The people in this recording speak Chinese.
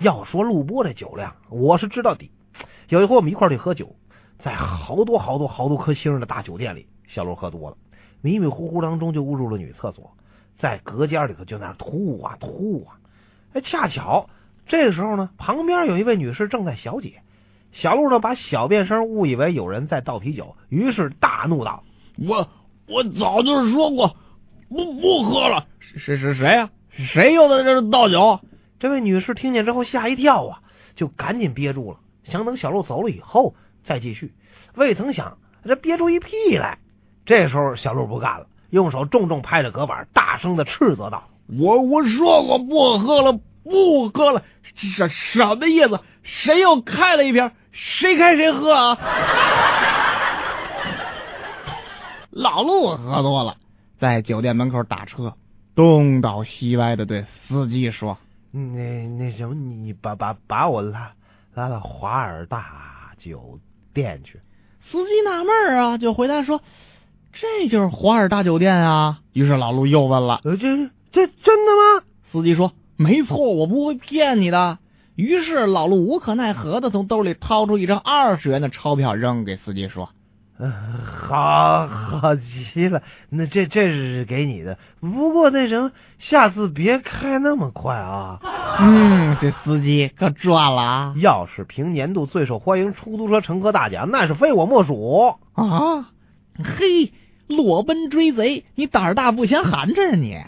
要说陆波这酒量，我是知道底。有一回我们一块儿去喝酒，在好多好多好多颗星的大酒店里，小陆喝多了，迷迷糊糊当中就误入了女厕所，在隔间里头就在那吐啊吐啊。哎，恰巧这个时候呢，旁边有一位女士正在小解，小陆呢把小便声误以为有人在倒啤酒，于是大怒道：“我我早就说过不不喝了，谁谁谁呀？谁又在这倒酒？”这位女士听见之后吓一跳啊，就赶紧憋住了。想等小陆走了以后再继续，未曾想这憋出一屁来。这时候小陆不干了，用手重重拍着隔板，大声的斥责道：“我我说过不喝了，不喝了，什什么意思？谁又开了一瓶？谁开谁喝啊？” 老陆喝多了，在酒店门口打车，东倒西歪的对司机说：“那那什么，你把把把我拉。”拉到华尔大酒店去，司机纳闷啊，就回答说：“这就是华尔大酒店啊。”于是老陆又问了：“呃，这这真的吗？”司机说：“没错，我不会骗你的。”于是老陆无可奈何的从兜里掏出一张二十元的钞票，扔给司机说。嗯，好好极了，那这这是给你的。不过那什么，下次别开那么快啊。嗯，这司机可赚了啊！要是评年度最受欢迎出租车乘客大奖，那是非我莫属啊！嘿，裸奔追贼，你胆儿大不嫌寒碜啊你。